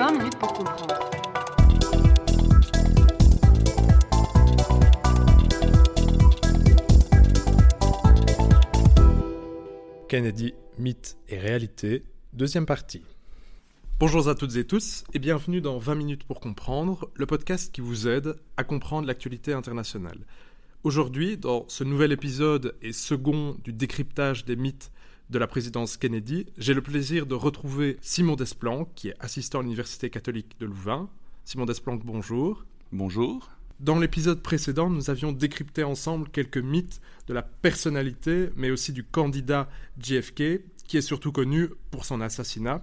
20 minutes pour comprendre. Kennedy, mythe et réalité, deuxième partie. Bonjour à toutes et tous et bienvenue dans 20 minutes pour comprendre, le podcast qui vous aide à comprendre l'actualité internationale. Aujourd'hui, dans ce nouvel épisode et second du décryptage des mythes de la présidence Kennedy, j'ai le plaisir de retrouver Simon Desplanques, qui est assistant à l'Université catholique de Louvain. Simon Desplanques, bonjour. Bonjour. Dans l'épisode précédent, nous avions décrypté ensemble quelques mythes de la personnalité, mais aussi du candidat JFK, qui est surtout connu pour son assassinat.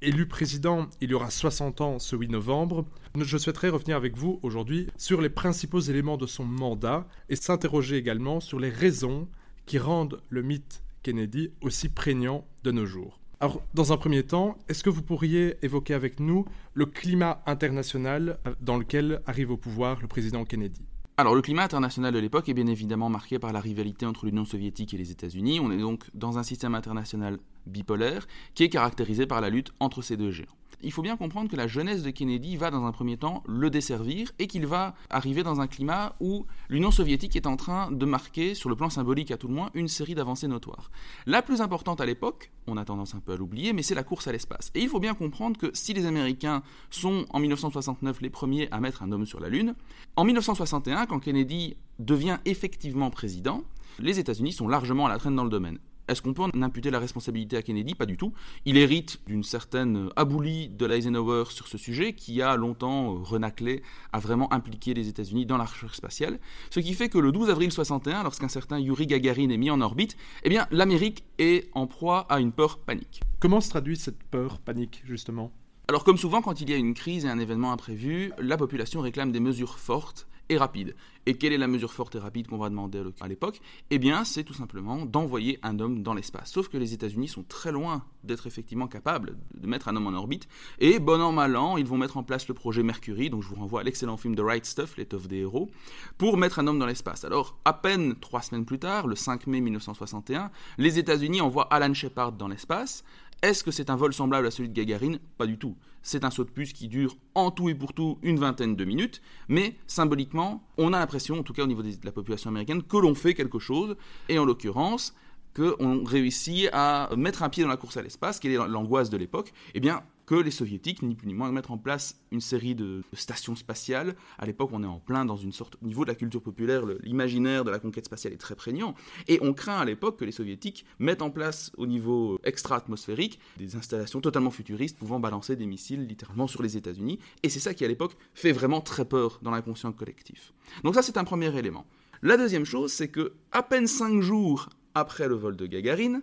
Élu président, il y aura 60 ans ce 8 novembre. Je souhaiterais revenir avec vous aujourd'hui sur les principaux éléments de son mandat et s'interroger également sur les raisons qui rendent le mythe Kennedy aussi prégnant de nos jours. Alors, dans un premier temps, est-ce que vous pourriez évoquer avec nous le climat international dans lequel arrive au pouvoir le président Kennedy? Alors le climat international de l'époque est bien évidemment marqué par la rivalité entre l'Union soviétique et les États-Unis. On est donc dans un système international bipolaire qui est caractérisé par la lutte entre ces deux géants il faut bien comprendre que la jeunesse de Kennedy va dans un premier temps le desservir et qu'il va arriver dans un climat où l'Union soviétique est en train de marquer, sur le plan symbolique à tout le moins, une série d'avancées notoires. La plus importante à l'époque, on a tendance un peu à l'oublier, mais c'est la course à l'espace. Et il faut bien comprendre que si les Américains sont en 1969 les premiers à mettre un homme sur la Lune, en 1961, quand Kennedy devient effectivement président, les États-Unis sont largement à la traîne dans le domaine. Est-ce qu'on peut en imputer la responsabilité à Kennedy? Pas du tout. Il hérite d'une certaine aboulie de l'Eisenhower sur ce sujet, qui a longtemps euh, renaclé à vraiment impliquer les États-Unis dans la recherche spatiale. Ce qui fait que le 12 avril 61, lorsqu'un certain Yuri Gagarin est mis en orbite, eh bien l'Amérique est en proie à une peur panique. Comment se traduit cette peur panique justement? Alors comme souvent quand il y a une crise et un événement imprévu, la population réclame des mesures fortes et rapide. Et quelle est la mesure forte et rapide qu'on va demander à l'époque? Eh bien, c'est tout simplement d'envoyer un homme dans l'espace. Sauf que les États-Unis sont très loin d'être effectivement capables de mettre un homme en orbite. Et bon an, mal an, ils vont mettre en place le projet Mercury, donc je vous renvoie à l'excellent film The Right Stuff, l'étoffe des héros, pour mettre un homme dans l'espace. Alors, à peine trois semaines plus tard, le 5 mai 1961, les États-Unis envoient Alan Shepard dans l'espace. Est-ce que c'est un vol semblable à celui de Gagarine? Pas du tout. C'est un saut de puce qui dure en tout et pour tout une vingtaine de minutes, mais symboliquement, on a l'impression, en tout cas au niveau de la population américaine, que l'on fait quelque chose, et en l'occurrence, qu'on réussit à mettre un pied dans la course à l'espace, qui est l'angoisse de l'époque, eh bien, que les soviétiques, ni plus ni moins, mettre en place une série de stations spatiales. À l'époque, on est en plein dans une sorte, au niveau de la culture populaire, l'imaginaire de la conquête spatiale est très prégnant. Et on craint à l'époque que les soviétiques mettent en place au niveau extra-atmosphérique des installations totalement futuristes pouvant balancer des missiles littéralement sur les États-Unis. Et c'est ça qui, à l'époque, fait vraiment très peur dans l'inconscient collectif. Donc ça, c'est un premier élément. La deuxième chose, c'est que à peine cinq jours après le vol de Gagarine,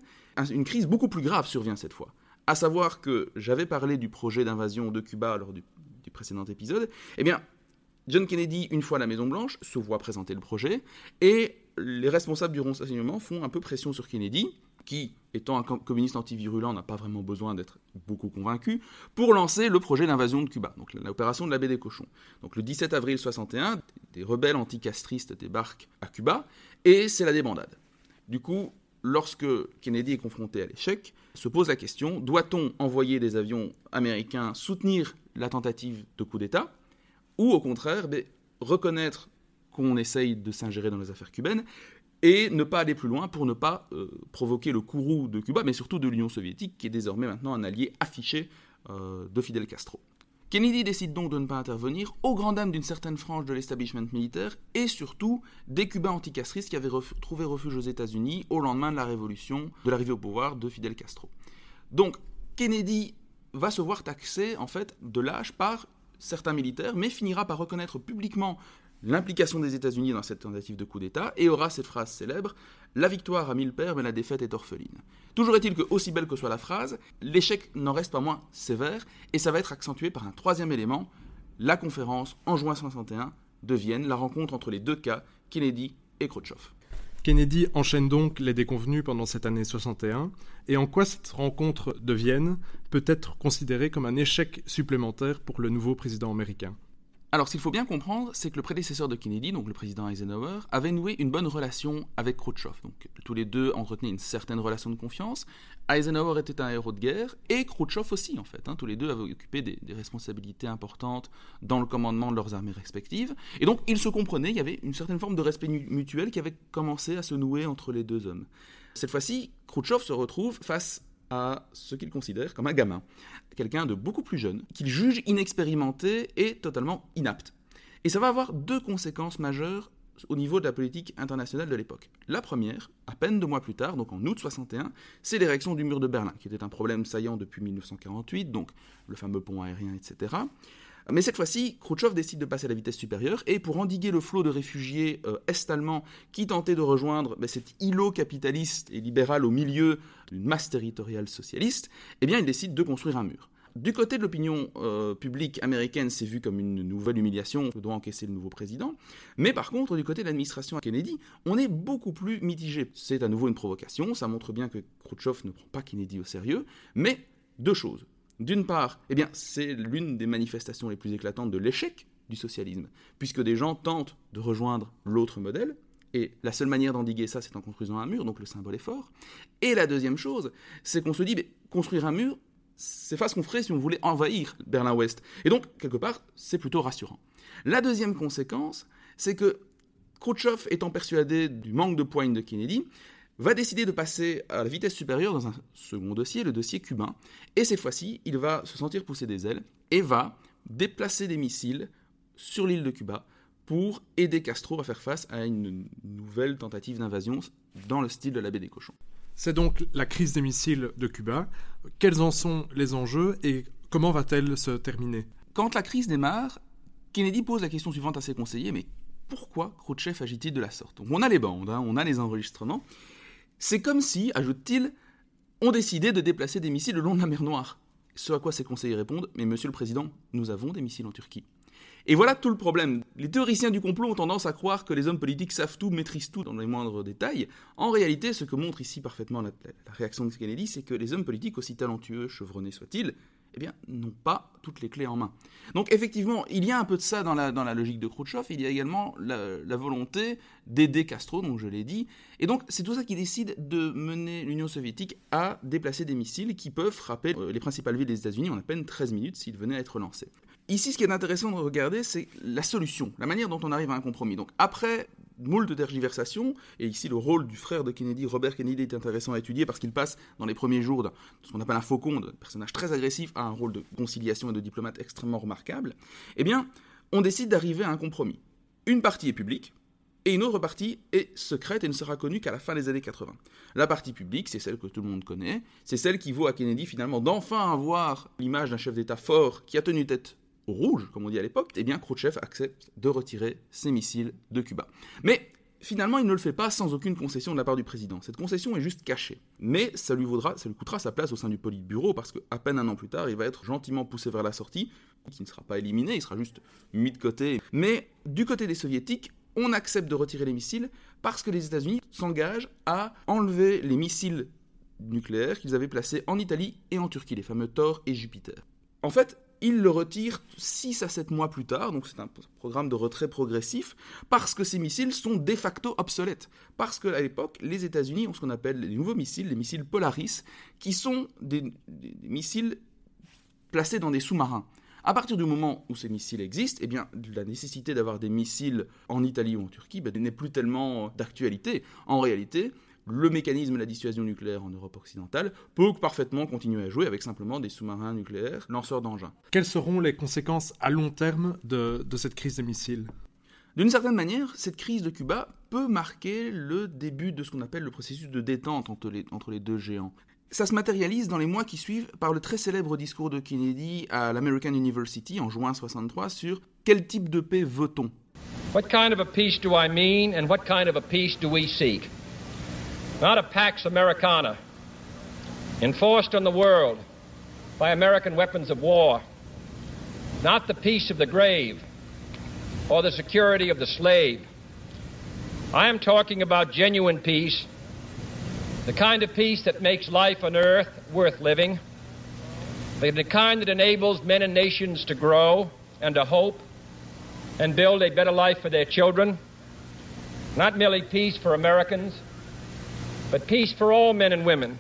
une crise beaucoup plus grave survient cette fois. À savoir que j'avais parlé du projet d'invasion de Cuba lors du, précédent épisode. Eh bien, John Kennedy, une fois à la Maison-Blanche, se voit présenter le projet, et les responsables du renseignement font un peu pression sur Kennedy, qui, étant un communiste anti-virulent, n'a pas vraiment besoin d'être beaucoup convaincu, pour lancer le projet d'invasion de Cuba, donc l'opération de la baie des cochons. Donc le 17 avril 61, des rebelles anticastristes débarquent à Cuba, et c'est la débandade. Du coup, lorsque Kennedy est confronté à l'échec, se pose la question, doit-on envoyer des avions américains soutenir la tentative de coup d'État, ou au contraire, reconnaître qu'on essaye de s'ingérer dans les affaires cubaines, et ne pas aller plus loin pour ne pas euh, provoquer le courroux de Cuba, mais surtout de l'Union soviétique, qui est désormais maintenant un allié affiché euh, de Fidel Castro? Kennedy décide donc de ne pas intervenir, au grand dam d'une certaine frange de l'establishment militaire et surtout des Cubains anticastristes qui avaient trouvé refuge aux États-Unis au lendemain de la révolution, de l'arrivée au pouvoir de Fidel Castro. Donc Kennedy va se voir taxé en fait de lâche par certains militaires, mais finira par reconnaître publiquement l'implication des États-Unis dans cette tentative de coup d'État et aura cette phrase célèbre La victoire a mille pères, mais la défaite est orpheline. Toujours est-il que, aussi belle que soit la phrase, l'échec n'en reste pas moins sévère et ça va être accentué par un troisième élément la conférence en juin 61 de Vienne, la rencontre entre les deux cas, Kennedy et Khrouchtchev. Kennedy enchaîne donc les déconvenus pendant cette année 61, et en quoi cette rencontre de Vienne peut être considérée comme un échec supplémentaire pour le nouveau président américain? Alors, ce qu'il faut bien comprendre, c'est que le prédécesseur de Kennedy, donc le président Eisenhower, avait noué une bonne relation avec Khrouchtchev. Donc, tous les deux entretenaient une certaine relation de confiance. Eisenhower était un héros de guerre et Khrouchtchev aussi, en fait. Hein. Tous les deux avaient occupé des, responsabilités importantes dans le commandement de leurs armées respectives. Et donc, ils se comprenaient. Il y avait une certaine forme de respect mutuel qui avait commencé à se nouer entre les deux hommes. Cette fois-ci, Khrouchtchev se retrouve face à ce qu'il considère comme un gamin, quelqu'un de beaucoup plus jeune, qu'il juge inexpérimenté et totalement inapte. Et ça va avoir deux conséquences majeures au niveau de la politique internationale de l'époque. La première, à peine deux mois plus tard, donc en août 61, c'est l'érection du mur de Berlin, qui était un problème saillant depuis 1948, donc le fameux pont aérien, etc. Mais cette fois-ci, Khrouchtchev décide de passer à la vitesse supérieure et pour endiguer le flot de réfugiés euh, est-allemands qui tentaient de rejoindre ben, cet îlot capitaliste et libéral au milieu d'une masse territoriale socialiste, eh bien il décide de construire un mur. Du côté de l'opinion euh, publique américaine, c'est vu comme une nouvelle humiliation que doit encaisser le nouveau président. Mais par contre, du côté de l'administration Kennedy, on est beaucoup plus mitigé. C'est à nouveau une provocation, ça montre bien que Khrouchtchev ne prend pas Kennedy au sérieux. Mais deux choses. D'une part, eh c'est l'une des manifestations les plus éclatantes de l'échec du socialisme, puisque des gens tentent de rejoindre l'autre modèle, et la seule manière d'endiguer ça, c'est en construisant un mur, donc le symbole est fort. Et la deuxième chose, c'est qu'on se dit, construire un mur, c'est pas ce qu'on ferait si on voulait envahir Berlin-Ouest. Et donc, quelque part, c'est plutôt rassurant. La deuxième conséquence, c'est que Khrouchtchev étant persuadé du manque de poigne de Kennedy, va décider de passer à la vitesse supérieure dans un second dossier, le dossier cubain, et cette fois-ci, il va se sentir pousser des ailes et va déplacer des missiles sur l'île de Cuba pour aider Castro à faire face à une nouvelle tentative d'invasion dans le style de la baie des cochons. C'est donc la crise des missiles de Cuba. Quels en sont les enjeux et comment va-t-elle se terminer? Quand la crise démarre, Kennedy pose la question suivante à ses conseillers, mais pourquoi Khrouchtchev agit-il de la sorte? On a les bandes, hein, on a les enregistrements, c'est comme si, ajoute-t-il, on décidait de déplacer des missiles le long de la mer Noire. Ce à quoi ses conseillers répondent Mais monsieur le président, nous avons des missiles en Turquie. Et voilà tout le problème. Les théoriciens du complot ont tendance à croire que les hommes politiques savent tout, maîtrisent tout dans les moindres détails. En réalité, ce que montre ici parfaitement la, la réaction de Kennedy, c'est que les hommes politiques, aussi talentueux, chevronnés soient-ils, eh n'ont pas toutes les clés en main. Donc effectivement, il y a un peu de ça dans la, la logique de Khrouchtchev, il y a également la, volonté d'aider Castro, donc je l'ai dit, et donc c'est tout ça qui décide de mener l'Union soviétique à déplacer des missiles qui peuvent frapper euh, les principales villes des États-Unis en à peine 13 minutes s'ils venaient à être lancés. Ici, ce qui est intéressant de regarder, c'est la solution, la manière dont on arrive à un compromis. Donc après moult de tergiversations, et ici le rôle du frère de Kennedy, Robert Kennedy, est intéressant à étudier parce qu'il passe dans les premiers jours de ce qu'on appelle un faucon, un personnage très agressif, à un rôle de conciliation et de diplomate extrêmement remarquable, eh bien, on décide d'arriver à un compromis. Une partie est publique, et une autre partie est secrète et ne sera connue qu'à la fin des années 80. La partie publique, c'est celle que tout le monde connaît, c'est celle qui vaut à Kennedy finalement d'enfin avoir l'image d'un chef d'État fort qui a tenu tête rouge, comme on dit à l'époque, eh bien Khrouchtchev accepte de retirer ses missiles de Cuba. Mais finalement, il ne le fait pas sans aucune concession de la part du président. Cette concession est juste cachée. Mais ça lui, vaudra, ça lui coûtera sa place au sein du Politburo, parce qu'à peine un an plus tard, il va être gentiment poussé vers la sortie, qui ne sera pas éliminé, il sera juste mis de côté. Mais du côté des soviétiques, on accepte de retirer les missiles parce que les États-Unis s'engagent à enlever les missiles nucléaires qu'ils avaient placés en Italie et en Turquie, les fameux Thor et Jupiter. En fait, il le retire 6 à 7 mois plus tard, donc c'est un programme de retrait progressif, parce que ces missiles sont de facto obsolètes. Parce qu'à l'époque, les États-Unis ont ce qu'on appelle les nouveaux missiles, les missiles Polaris, qui sont des, missiles placés dans des sous-marins. À partir du moment où ces missiles existent, eh bien, la nécessité d'avoir des missiles en Italie ou en Turquie ben, n'est plus tellement d'actualité. En réalité, le mécanisme de la dissuasion nucléaire en Europe occidentale peut parfaitement continuer à jouer avec simplement des sous-marins nucléaires lanceurs d'engins. Quelles seront les conséquences à long terme de, cette crise des missiles? D'une certaine manière, cette crise de Cuba peut marquer le début de ce qu'on appelle le processus de détente entre les, entre les deux géants. Ça se matérialise dans les mois qui suivent par le très célèbre discours de Kennedy à l'American University en juin 63 sur quel type de paix veut-on? What kind of a peace do I mean and what kind of a peace do we seek? Not a Pax Americana, enforced on the world by American weapons of war, not the peace of the grave or the security of the slave. I am talking about genuine peace, the kind of peace that makes life on earth worth living, the kind that enables men and nations to grow and to hope and build a better life for their children. Not merely peace for Americans, but peace for all men and women.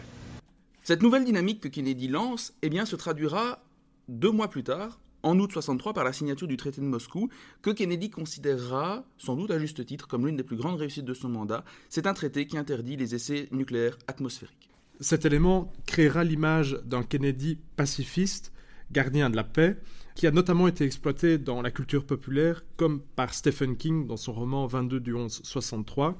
Cette nouvelle dynamique que Kennedy lance eh bien, se traduira deux mois plus tard, en août 63, par la signature du traité de Moscou, que Kennedy considérera, sans doute à juste titre, comme l'une des plus grandes réussites de son mandat. C'est un traité qui interdit les essais nucléaires atmosphériques. Cet élément créera l'image d'un Kennedy pacifiste, gardien de la paix, qui a notamment été exploité dans la culture populaire, comme par Stephen King dans son roman 22 du 11 63,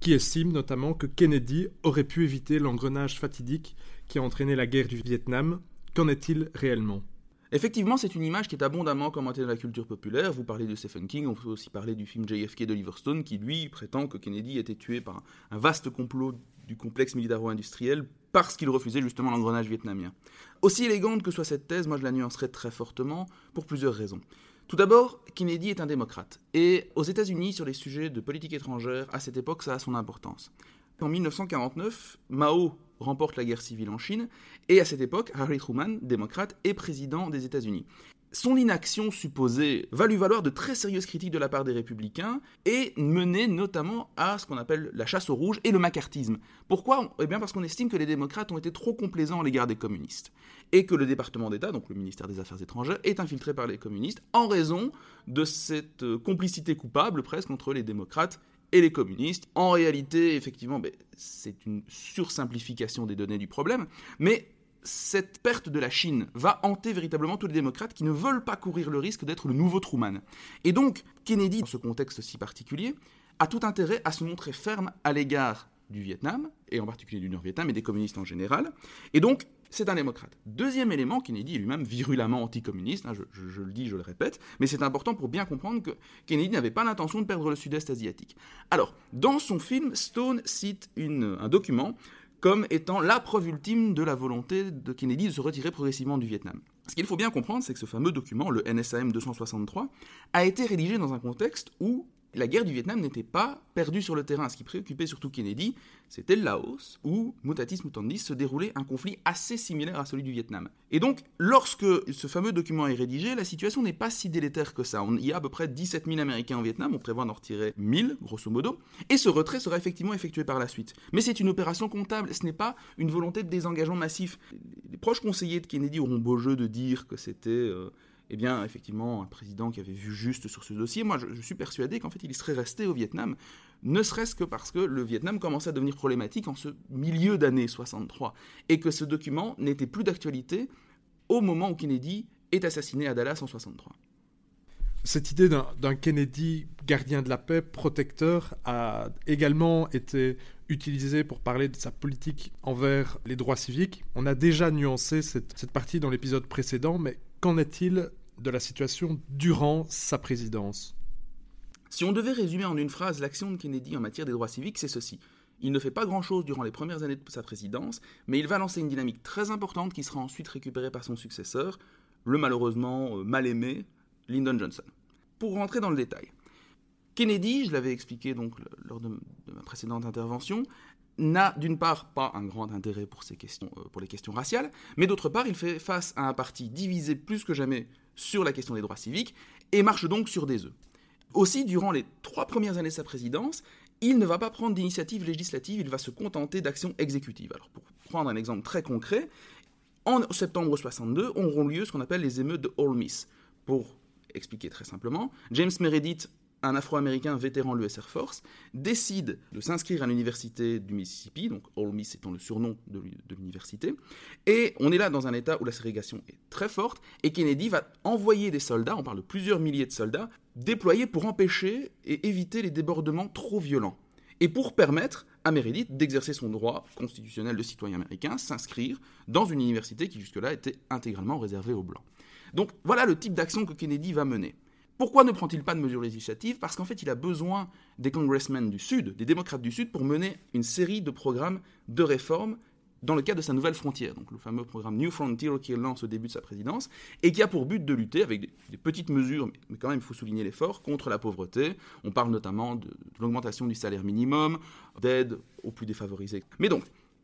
qui estime notamment que Kennedy aurait pu éviter l'engrenage fatidique qui a entraîné la guerre du Vietnam. Qu'en est-il réellement? Effectivement, c'est une image qui est abondamment commentée dans la culture populaire. Vous parlez de Stephen King, on peut aussi parler du film JFK d'Oliver Stone, qui lui prétend que Kennedy a été tué par un vaste complot du complexe militaro-industriel parce qu'il refusait justement l'engrenage vietnamien. Aussi élégante que soit cette thèse, moi je la nuancerais très fortement pour plusieurs raisons. Tout d'abord, Kennedy est un démocrate. Et aux États-Unis, sur les sujets de politique étrangère, à cette époque, ça a son importance. En 1949, Mao remporte la guerre civile en Chine, et à cette époque, Harry Truman, démocrate, est président des États-Unis. Son inaction supposée va lui valoir de très sérieuses critiques de la part des républicains et mener notamment à ce qu'on appelle la chasse aux rouges et le macartisme. Pourquoi? Eh bien parce qu'on estime que les démocrates ont été trop complaisants à l'égard des communistes et que le département d'État, donc le ministère des Affaires étrangères, est infiltré par les communistes en raison de cette euh, complicité coupable presque entre les démocrates et les communistes. En réalité, effectivement, ben, c'est une sursimplification des données du problème, mais cette perte de la Chine va hanter véritablement tous les démocrates qui ne veulent pas courir le risque d'être le nouveau Truman. Et donc, Kennedy, dans ce contexte si particulier, a tout intérêt à se montrer ferme à l'égard du Vietnam, et en particulier du Nord-Vietnam et des communistes en général. Et donc, c'est un démocrate. Deuxième élément, Kennedy est lui-même virulemment anticommuniste, hein, je, le dis, je le répète, mais c'est important pour bien comprendre que Kennedy n'avait pas l'intention de perdre le sud-est asiatique. Alors, dans son film, Stone cite un document comme étant la preuve ultime de la volonté de Kennedy de se retirer progressivement du Vietnam. Ce qu'il faut bien comprendre, c'est que ce fameux document, le NSAM 263, a été rédigé dans un contexte où la guerre du Vietnam n'était pas perdue sur le terrain. Ce qui préoccupait surtout Kennedy, c'était le Laos, où, mutatis mutandis, se déroulait un conflit assez similaire à celui du Vietnam. Et donc, lorsque ce fameux document est rédigé, la situation n'est pas si délétère que ça. il y a à peu près 17 000 Américains au Vietnam, on prévoit d'en retirer 1000, grosso modo, et ce retrait sera effectivement effectué par la suite. Mais c'est une opération comptable, ce n'est pas une volonté de désengagement massif. Les proches conseillers de Kennedy auront beau jeu de dire que c'était... Euh, eh bien, effectivement, un président qui avait vu juste sur ce dossier, moi, je, suis persuadé qu'en fait, il serait resté au Vietnam, ne serait-ce que parce que le Vietnam commençait à devenir problématique en ce milieu d'année 63, et que ce document n'était plus d'actualité au moment où Kennedy est assassiné à Dallas en 63. Cette idée d'un Kennedy gardien de la paix, protecteur, a également été utilisée pour parler de sa politique envers les droits civiques. On a déjà nuancé cette partie dans l'épisode précédent, mais Qu'en est-il de la situation durant sa présidence Si on devait résumer en une phrase l'action de Kennedy en matière des droits civiques, c'est ceci. Il ne fait pas grand-chose durant les premières années de sa présidence, mais il va lancer une dynamique très importante qui sera ensuite récupérée par son successeur, le malheureusement euh, mal aimé Lyndon Johnson. Pour rentrer dans le détail, Kennedy, je l'avais expliqué donc lors de, ma précédente intervention, n'a d'une part pas un grand intérêt euh, pour les questions raciales, mais d'autre part il fait face à un parti divisé plus que jamais sur la question des droits civiques et marche donc sur des œufs. Aussi, durant les trois premières années de sa présidence, il ne va pas prendre d'initiative législative, il va se contenter d'actions exécutives. Alors pour prendre un exemple très concret, en septembre 62 auront lieu ce qu'on appelle les émeutes de Ole Miss. Pour expliquer très simplement, James Meredith un Afro-Américain vétéran de l'US Air Force, décide de s'inscrire à l'université du Mississippi, donc Ole Miss étant le surnom de l'université, et on est là dans un état où la ségrégation est très forte, et Kennedy va envoyer des soldats, on parle de plusieurs milliers de soldats, déployés pour empêcher et éviter les débordements trop violents, et pour permettre à Meredith d'exercer son droit constitutionnel de citoyen américain, s'inscrire dans une université qui jusque-là était intégralement réservée aux Blancs. Donc voilà le type d'action que Kennedy va mener. Pourquoi ne prend-il pas de mesures législatives? Parce qu'en fait, il a besoin des congressmen du Sud, des démocrates du Sud, pour mener une série de programmes de réformes dans le cadre de sa nouvelle frontière, donc le fameux programme New Frontier qu'il lance au début de sa présidence, et qui a pour but de lutter avec des, petites mesures, mais quand même il faut souligner l'effort, contre la pauvreté. On parle notamment de, l'augmentation du salaire minimum, d'aide aux plus défavorisés. Mais donc,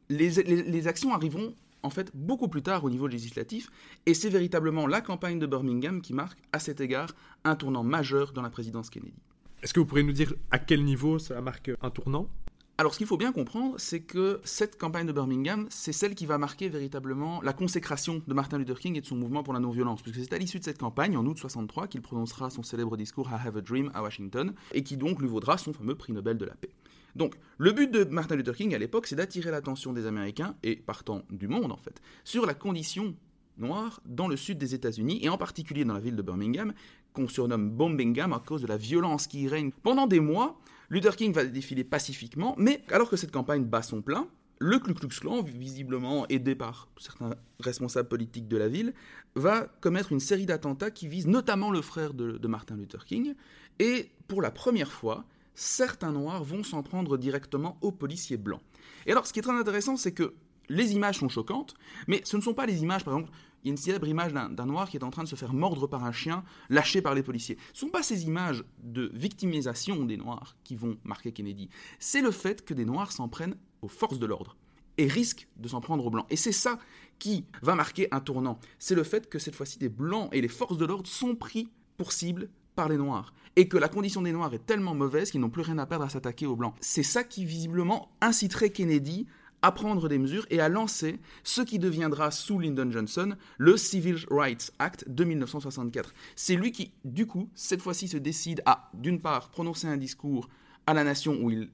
les actions arriveront en fait beaucoup plus tard au niveau législatif, et c'est véritablement la campagne de Birmingham qui marque à cet égard un tournant majeur dans la présidence Kennedy. Est-ce que vous pourriez nous dire à quel niveau ça marque un tournant? Alors ce qu'il faut bien comprendre, c'est que cette campagne de Birmingham, c'est celle qui va marquer véritablement la consécration de Martin Luther King et de son mouvement pour la non-violence, puisque c'est à l'issue de cette campagne, en août 63, qu'il prononcera son célèbre discours I Have a Dream à Washington, et qui donc lui vaudra son fameux prix Nobel de la paix. Donc, le but de Martin Luther King à l'époque, c'est d'attirer l'attention des Américains, et partant du monde en fait, sur la condition noire dans le sud des États-Unis, et en particulier dans la ville de Birmingham, qu'on surnomme Bombingham à cause de la violence qui y règne. Pendant des mois, Luther King va défiler pacifiquement, mais alors que cette campagne bat son plein, le Klux Klan, visiblement aidé par certains responsables politiques de la ville, va commettre une série d'attentats qui visent notamment le frère de, Martin Luther King. Et pour la première fois, certains Noirs vont s'en prendre directement aux policiers blancs. Et alors, ce qui est très intéressant, c'est que les images sont choquantes, mais ce ne sont pas les images, par exemple, il y a une célèbre image d'un noir qui est en train de se faire mordre par un chien, lâché par les policiers. Ce ne sont pas ces images de victimisation des noirs qui vont marquer Kennedy. C'est le fait que des noirs s'en prennent aux forces de l'ordre et risquent de s'en prendre aux blancs. Et c'est ça qui va marquer un tournant. C'est le fait que cette fois-ci, des blancs et les forces de l'ordre sont pris pour cible par les Noirs. Et que la condition des Noirs est tellement mauvaise qu'ils n'ont plus rien à perdre à s'attaquer aux Blancs. C'est ça qui visiblement inciterait Kennedy à prendre des mesures et à lancer ce qui deviendra sous Lyndon Johnson le Civil Rights Act de 1964. C'est lui qui, du coup, cette fois-ci se décide à, d'une part, prononcer un discours à la nation où il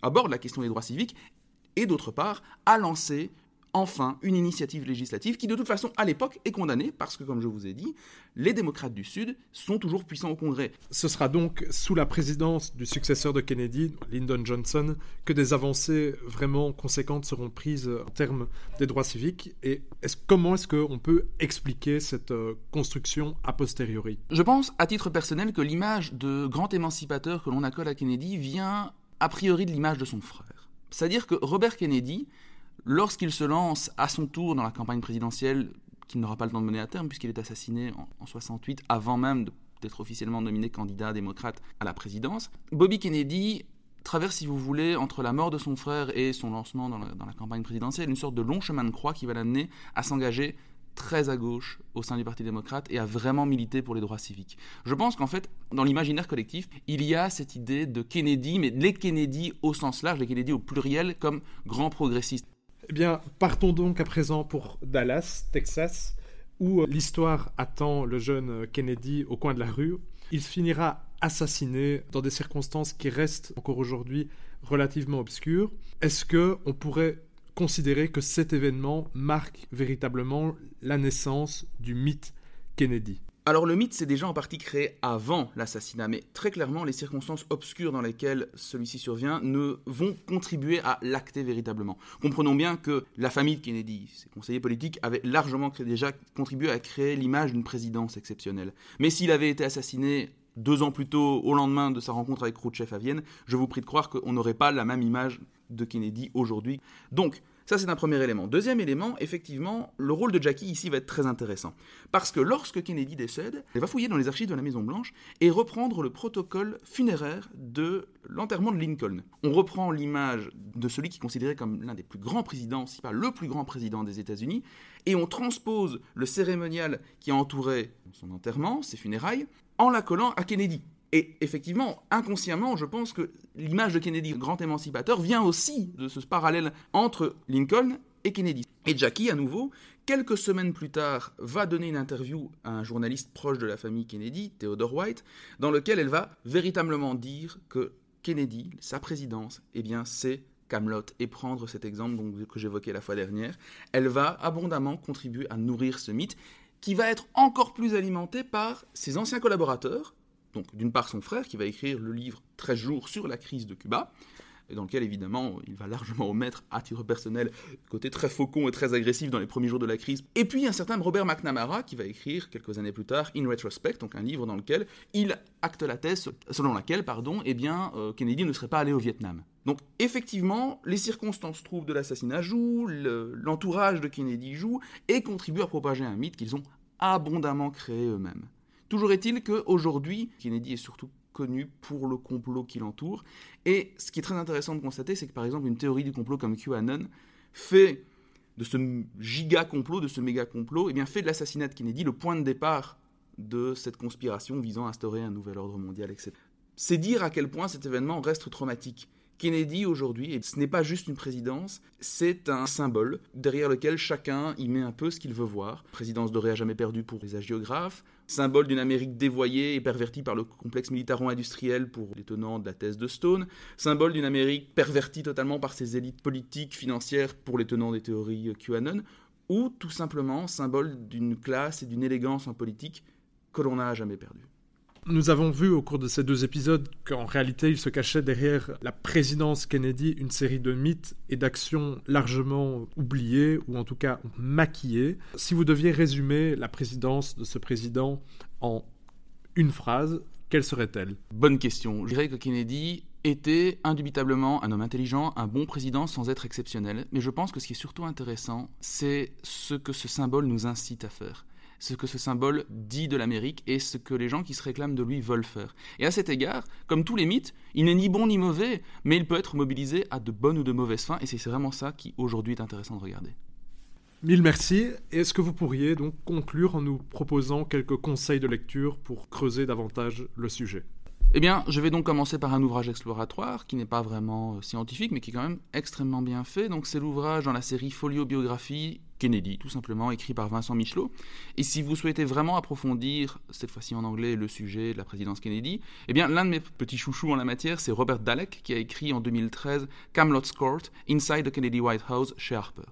aborde la question des droits civiques, et d'autre part, à lancer enfin une initiative législative qui de toute façon à l'époque est condamnée parce que comme je vous ai dit, les démocrates du Sud sont toujours puissants au Congrès. Ce sera donc sous la présidence du successeur de Kennedy, Lyndon Johnson, que des avancées vraiment conséquentes seront prises en termes des droits civiques et est comment est-ce qu'on peut expliquer cette euh, construction a posteriori? Je pense à titre personnel que l'image de grand émancipateur que l'on accole à Kennedy vient a priori de l'image de son frère. C'est-à-dire que Robert Kennedy Lorsqu'il se lance à son tour dans la campagne présidentielle, qu'il n'aura pas le temps de mener à terme, puisqu'il est assassiné en, 68, avant même d'être officiellement nominé candidat démocrate à la présidence, Bobby Kennedy traverse, si vous voulez, entre la mort de son frère et son lancement dans la, campagne présidentielle, une sorte de long chemin de croix qui va l'amener à s'engager très à gauche au sein du Parti démocrate et à vraiment militer pour les droits civiques. Je pense qu'en fait, dans l'imaginaire collectif, il y a cette idée de Kennedy, mais les Kennedy au sens large, les Kennedy au pluriel, comme grands progressistes. Eh bien, partons donc à présent pour Dallas, Texas, où euh, l'histoire attend le jeune euh, Kennedy au coin de la rue. Il finira assassiné dans des circonstances qui restent encore aujourd'hui relativement obscures. Est-ce que on pourrait considérer que cet événement marque véritablement la naissance du mythe Kennedy? Alors le mythe s'est déjà en partie créé avant l'assassinat, mais très clairement les circonstances obscures dans lesquelles celui-ci survient ne vont contribuer à l'acter véritablement. Comprenons bien que la famille de Kennedy, ses conseillers politiques, avaient largement déjà contribué à créer l'image d'une présidence exceptionnelle. Mais s'il avait été assassiné deux ans plus tôt, au lendemain de sa rencontre avec Khrouchtchev à Vienne, je vous prie de croire qu'on n'aurait pas la même image de Kennedy aujourd'hui. Donc, ça, c'est un premier élément. Deuxième élément, effectivement, le rôle de Jackie ici va être très intéressant. Parce que lorsque Kennedy décède, il va fouiller dans les archives de la Maison-Blanche et reprendre le protocole funéraire de l'enterrement de Lincoln. On reprend l'image de celui qui est considéré comme l'un des plus grands présidents, si pas le plus grand président des États-Unis, et on transpose le cérémonial qui a entouré son enterrement, ses funérailles, en la collant à Kennedy. Et effectivement, inconsciemment, je pense que l'image de Kennedy, grand émancipateur, vient aussi de ce parallèle entre Lincoln et Kennedy. Et Jackie, à nouveau, quelques semaines plus tard, va donner une interview à un journaliste proche de la famille Kennedy, Theodore White, dans lequel elle va véritablement dire que Kennedy, sa présidence, eh bien, c'est Camelot et prendre cet exemple que j'évoquais la fois dernière, elle va abondamment contribuer à nourrir ce mythe qui va être encore plus alimenté par ses anciens collaborateurs, donc d'une part son frère qui va écrire le livre 13 jours sur la crise de Cuba, dans lequel évidemment il va largement omettre à titre personnel côté très faucon et très agressif dans les premiers jours de la crise. Et puis un certain Robert McNamara qui va écrire quelques années plus tard In Retrospect, donc un livre dans lequel il acte la thèse selon laquelle pardon, eh bien, euh, Kennedy ne serait pas allé au Vietnam. Donc effectivement, les circonstances trouvent de l'assassinat jouent, l'entourage de Kennedy joue et contribuent à propager un mythe qu'ils ont abondamment créé eux-mêmes. Toujours est-il qu'aujourd'hui, Kennedy est surtout connu pour le complot qui l'entoure. Et ce qui est très intéressant de constater, c'est que par exemple une théorie du complot comme QAnon fait de ce giga complot, de ce méga complot, eh bien, fait de l'assassinat de Kennedy le point de départ de cette conspiration visant à instaurer un nouvel ordre mondial, etc. C'est dire à quel point cet événement reste traumatique. Kennedy aujourd'hui, ce n'est pas juste une présidence, c'est un symbole derrière lequel chacun y met un peu ce qu'il veut voir. Présidence dorée à jamais perdue pour les agiographes, symbole d'une Amérique dévoyée et pervertie par le complexe militaro-industriel pour les tenants de la thèse de Stone, symbole d'une Amérique pervertie totalement par ses élites politiques, financières pour les tenants des théories QAnon, ou tout simplement symbole d'une classe et d'une élégance en politique que l'on n'a jamais perdue. Nous avons vu au cours de ces deux épisodes qu'en réalité il se cachait derrière la présidence Kennedy une série de mythes et d'actions largement oubliées ou en tout cas maquillées. Si vous deviez résumer la présidence de ce président en une phrase, quelle serait-elle? Bonne question. Je dirais que Kennedy était indubitablement un homme intelligent, un bon président sans être exceptionnel. Mais je pense que ce qui est surtout intéressant, c'est ce que ce symbole nous incite à faire ce que ce symbole dit de l'Amérique et ce que les gens qui se réclament de lui veulent faire. Et à cet égard, comme tous les mythes, il n'est ni bon ni mauvais, mais il peut être mobilisé à de bonnes ou de mauvaises fins, et c'est vraiment ça qui aujourd'hui est intéressant de regarder. Mille merci. Est-ce que vous pourriez donc conclure en nous proposant quelques conseils de lecture pour creuser davantage le sujet? Eh bien, je vais donc commencer par un ouvrage exploratoire qui n'est pas vraiment euh, scientifique, mais qui est quand même extrêmement bien fait. Donc, c'est l'ouvrage dans la série Folio Biographie Kennedy, tout simplement, écrit par Vincent Michelot. Et si vous souhaitez vraiment approfondir, cette fois-ci en anglais, le sujet de la présidence Kennedy, eh bien, l'un de mes petits chouchous en la matière, c'est Robert Dalek, qui a écrit en 2013 Camelot's Court, Inside the Kennedy White House chez Harper.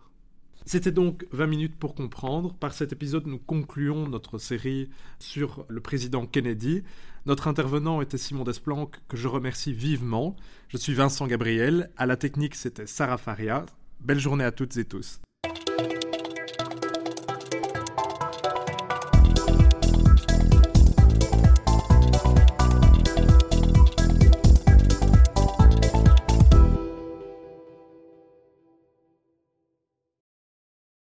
C'était donc 20 minutes pour comprendre. Par cet épisode, nous concluons notre série sur le président Kennedy. Notre intervenant était Simon Desplanques, que je remercie vivement. Je suis Vincent Gabriel. À la technique, c'était Sarah Faria. Belle journée à toutes et tous.